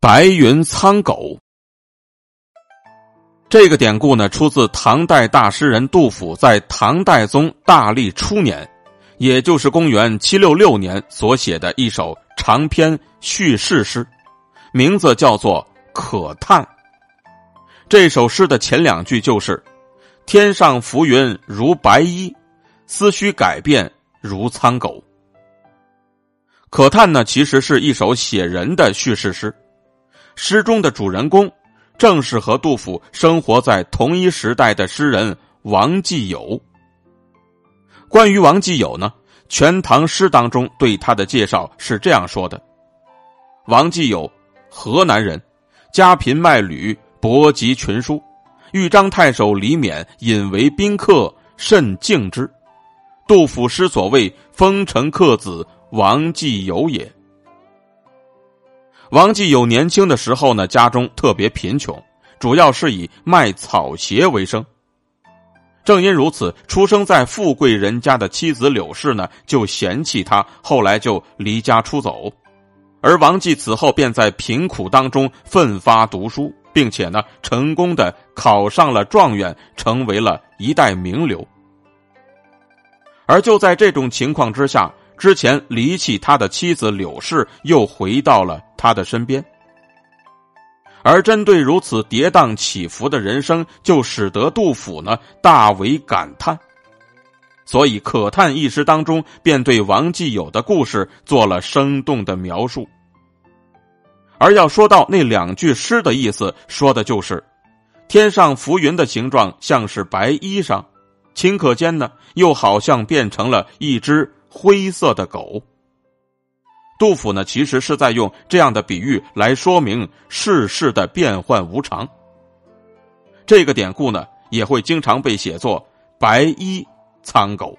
白云苍狗，这个典故呢，出自唐代大诗人杜甫在唐代宗大历初年，也就是公元七六六年所写的一首长篇叙事诗，名字叫做《可叹》。这首诗的前两句就是“天上浮云如白衣，思绪改变如苍狗”。可叹呢，其实是一首写人的叙事诗。诗中的主人公，正是和杜甫生活在同一时代的诗人王继友。关于王继友呢，《全唐诗》当中对他的介绍是这样说的：王继友，河南人，家贫卖履，博集群书。豫章太守李勉引为宾客，甚敬之。杜甫诗所谓“风尘客子王继友也”。王继友年轻的时候呢，家中特别贫穷，主要是以卖草鞋为生。正因如此，出生在富贵人家的妻子柳氏呢，就嫌弃他，后来就离家出走。而王继此后便在贫苦当中奋发读书，并且呢，成功的考上了状元，成为了一代名流。而就在这种情况之下。之前离弃他的妻子柳氏又回到了他的身边，而针对如此跌宕起伏的人生，就使得杜甫呢大为感叹。所以《可叹》一诗当中便对王继友的故事做了生动的描述。而要说到那两句诗的意思，说的就是天上浮云的形状像是白衣裳，顷刻间呢又好像变成了一只。灰色的狗。杜甫呢，其实是在用这样的比喻来说明世事的变幻无常。这个典故呢，也会经常被写作“白衣苍狗”。